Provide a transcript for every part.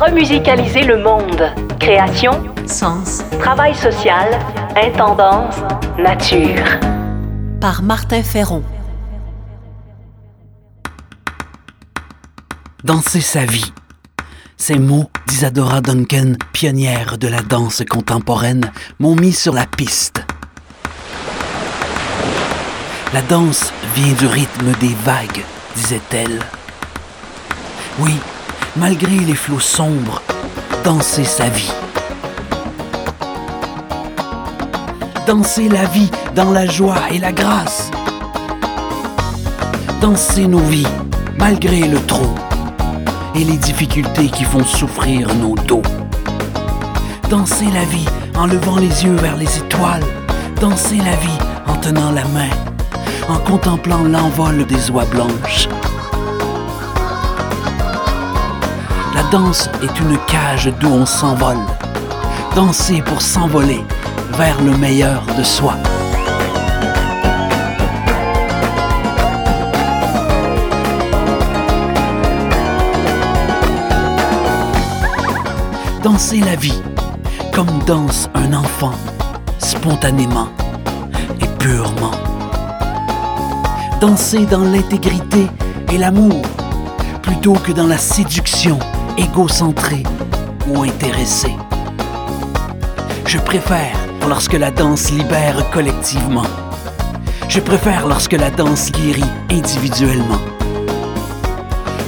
Remusicaliser le monde. Création, Sens. travail social, intendance, nature. Par Martin Ferron. Danser sa vie. Ces mots d'Isadora Duncan, pionnière de la danse contemporaine, m'ont mis sur la piste. La danse vient du rythme des vagues, disait-elle. Oui, malgré les flots sombres, danser sa vie. Danser la vie dans la joie et la grâce. Danser nos vies malgré le trop et les difficultés qui font souffrir nos dos. Danser la vie en levant les yeux vers les étoiles. Danser la vie en tenant la main, en contemplant l'envol des oies blanches. La danse est une cage d'où on s'envole. Danser pour s'envoler vers le meilleur de soi. Danser la vie comme danse un enfant, spontanément et purement. Danser dans l'intégrité et l'amour, plutôt que dans la séduction égocentrée ou intéressée. Je préfère lorsque la danse libère collectivement. Je préfère lorsque la danse guérit individuellement.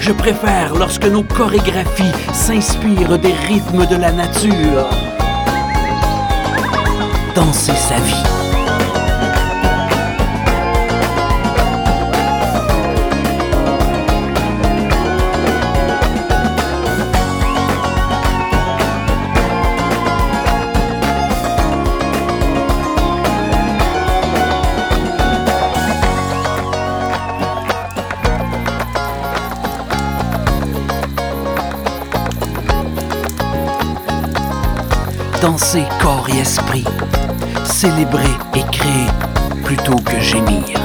Je préfère lorsque nos chorégraphies s'inspirent des rythmes de la nature. Danser sa vie. Danser corps et esprit. Célébrer et créer plutôt que gémir.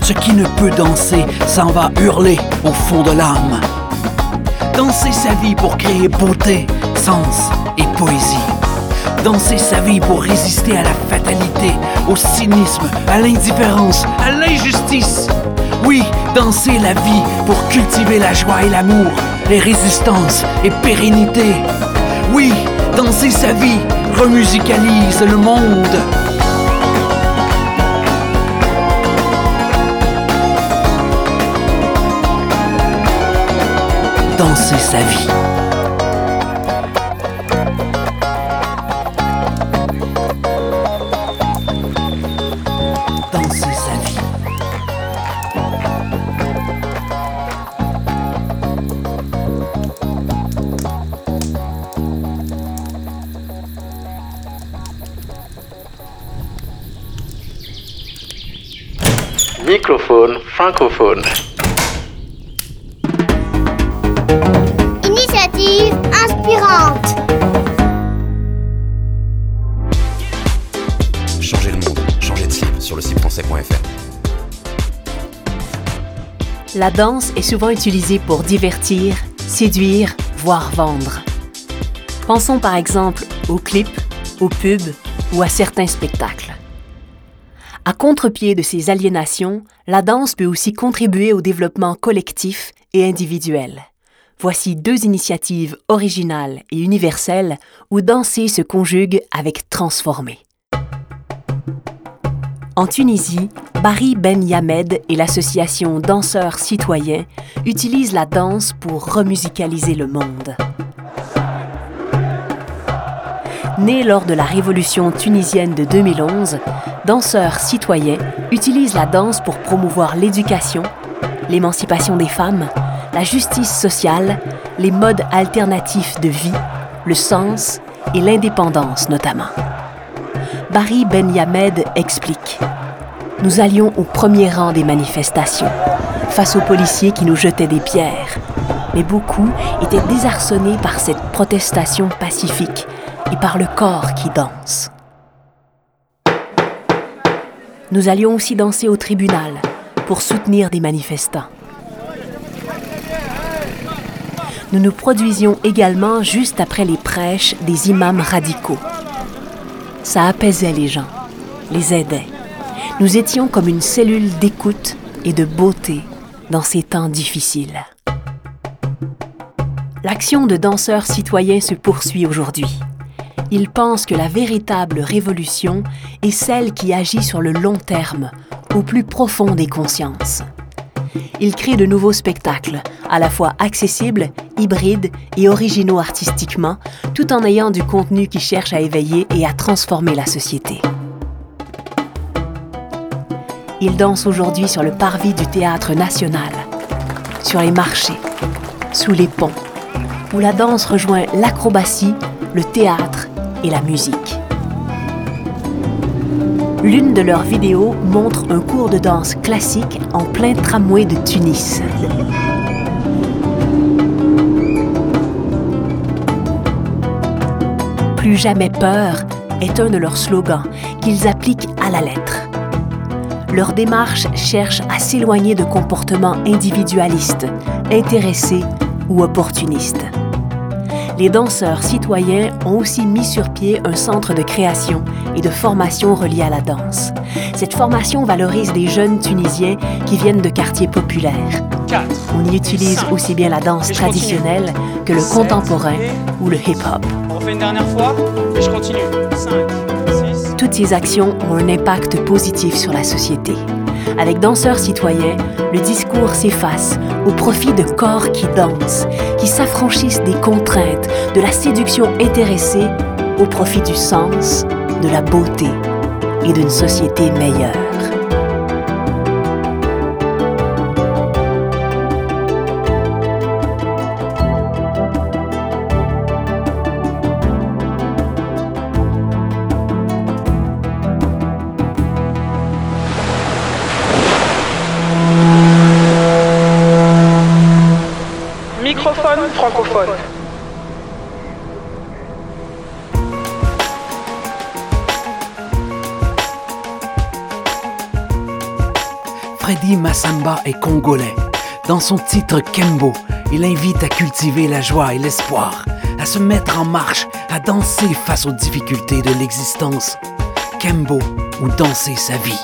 Ce qui ne peut danser s'en va hurler au fond de l'âme. Danser sa vie pour créer beauté, sens et poésie. Danser sa vie pour résister à la fatalité, au cynisme, à l'indifférence, à l'injustice. Oui, danser la vie pour cultiver la joie et l'amour, les résistances et pérennité. Oui, danser sa vie remusicalise le monde. Danser sa vie. Microphone francophone. Initiative inspirante. Changer le monde, changer de slip sur le site français.fr. La danse est souvent utilisée pour divertir, séduire, voire vendre. Pensons par exemple aux clips, aux pubs ou à certains spectacles. À contre-pied de ces aliénations, la danse peut aussi contribuer au développement collectif et individuel. Voici deux initiatives originales et universelles où danser se conjugue avec transformer. En Tunisie, Barry Ben Yamed et l'association Danseurs Citoyens utilisent la danse pour remusicaliser le monde. Né lors de la révolution tunisienne de 2011, danseurs citoyens utilisent la danse pour promouvoir l'éducation, l'émancipation des femmes, la justice sociale, les modes alternatifs de vie, le sens et l'indépendance notamment. Barry Ben Yamed explique Nous allions au premier rang des manifestations, face aux policiers qui nous jetaient des pierres. Mais beaucoup étaient désarçonnés par cette protestation pacifique et par le corps qui danse. Nous allions aussi danser au tribunal pour soutenir des manifestants. Nous nous produisions également juste après les prêches des imams radicaux. Ça apaisait les gens, les aidait. Nous étions comme une cellule d'écoute et de beauté dans ces temps difficiles. L'action de danseurs citoyens se poursuit aujourd'hui. Ils pensent que la véritable révolution est celle qui agit sur le long terme, au plus profond des consciences. Ils créent de nouveaux spectacles, à la fois accessibles, hybrides et originaux artistiquement, tout en ayant du contenu qui cherche à éveiller et à transformer la société. Ils dansent aujourd'hui sur le parvis du théâtre national, sur les marchés, sous les ponts, où la danse rejoint l'acrobatie, le théâtre la musique. L'une de leurs vidéos montre un cours de danse classique en plein tramway de Tunis. Plus jamais peur est un de leurs slogans qu'ils appliquent à la lettre. Leur démarche cherche à s'éloigner de comportements individualistes, intéressés ou opportunistes les danseurs citoyens ont aussi mis sur pied un centre de création et de formation relié à la danse. Cette formation valorise les jeunes Tunisiens qui viennent de quartiers populaires. On y utilise aussi bien la danse traditionnelle que le contemporain ou le hip-hop. On refait une dernière fois et je continue. 5, 6. Toutes ces actions ont un impact positif sur la société. Avec Danseurs citoyens, le discours s'efface au profit de corps qui dansent, qui s'affranchissent des contraintes, de la séduction intéressée, au profit du sens, de la beauté et d'une société meilleure. Freddy Massamba est congolais. Dans son titre Kembo, il invite à cultiver la joie et l'espoir, à se mettre en marche, à danser face aux difficultés de l'existence. Kembo ou danser sa vie.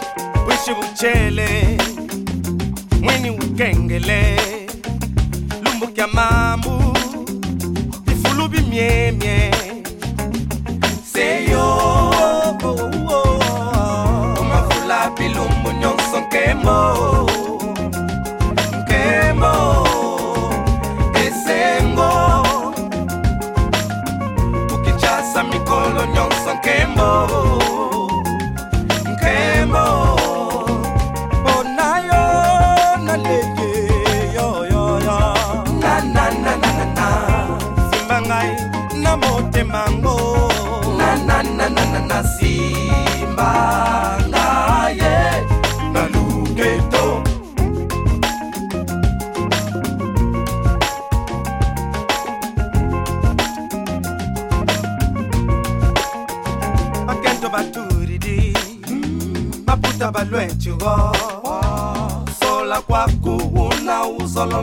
more.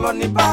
on the bá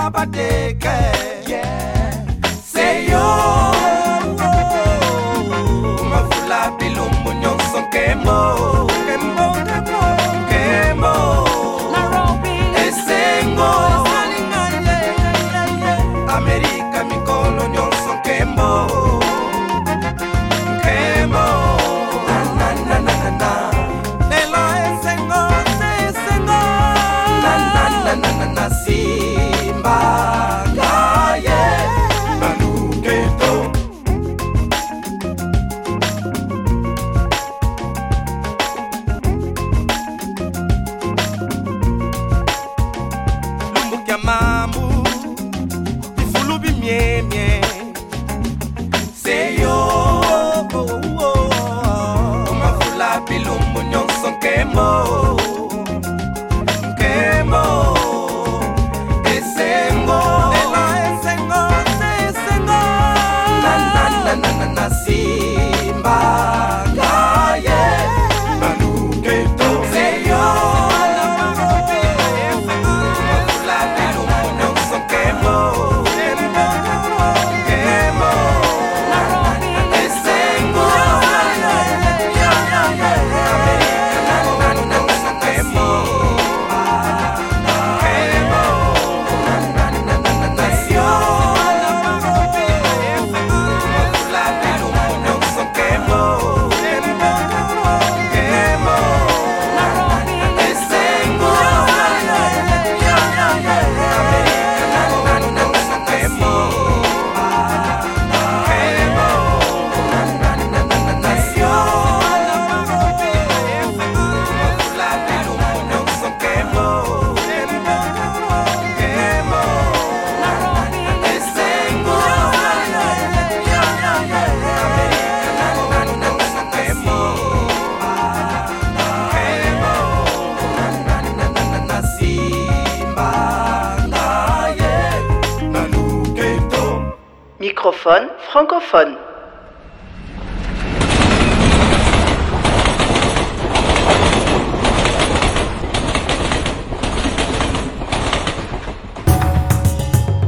francophone.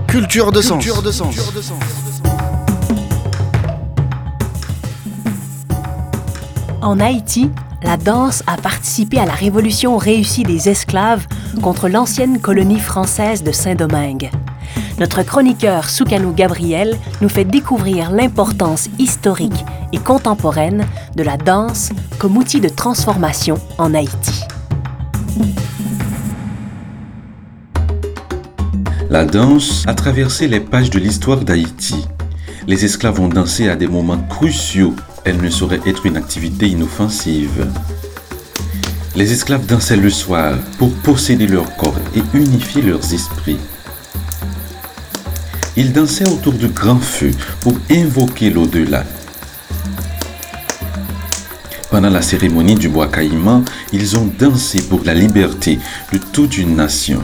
Culture de sens. Culture de sens. En Haïti, la danse a participé à la révolution réussie des esclaves contre l'ancienne colonie française de Saint-Domingue notre chroniqueur Soukano Gabriel nous fait découvrir l'importance historique et contemporaine de la danse comme outil de transformation en Haïti. La danse a traversé les pages de l'histoire d'Haïti. Les esclaves ont dansé à des moments cruciaux. Elle ne saurait être une activité inoffensive. Les esclaves dansaient le soir pour posséder leur corps et unifier leurs esprits. Ils dansaient autour du grand feu pour invoquer l'au-delà. Pendant la cérémonie du bois caïman, ils ont dansé pour la liberté de toute une nation.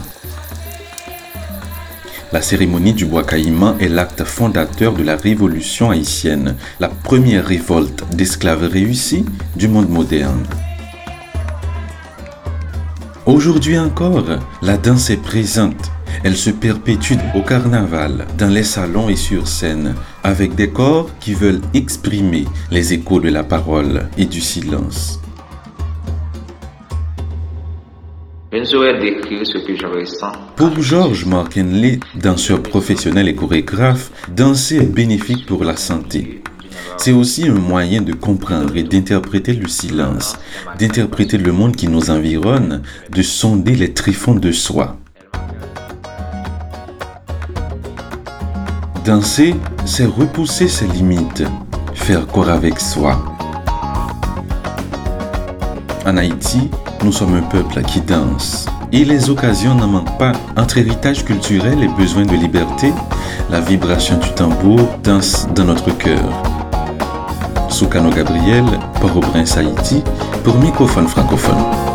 La cérémonie du bois caïman est l'acte fondateur de la révolution haïtienne, la première révolte d'esclaves réussie du monde moderne. Aujourd'hui encore, la danse est présente elle se perpétue au carnaval, dans les salons et sur scène, avec des corps qui veulent exprimer les échos de la parole et du silence. Je ne saurais décrire ce que je ressens. Pour Georges Markenley, danseur professionnel et chorégraphe, danser est bénéfique pour la santé. C'est aussi un moyen de comprendre et d'interpréter le silence, d'interpréter le monde qui nous environne, de sonder les tréfonds de soi. Danser, c'est repousser ses limites, faire corps avec soi. En Haïti, nous sommes un peuple qui danse. Et les occasions n'en manquent pas. Entre héritage culturel et besoin de liberté, la vibration du tambour danse dans notre cœur. Soukano Gabriel, Port-au-Prince, Haïti, pour microphone francophone.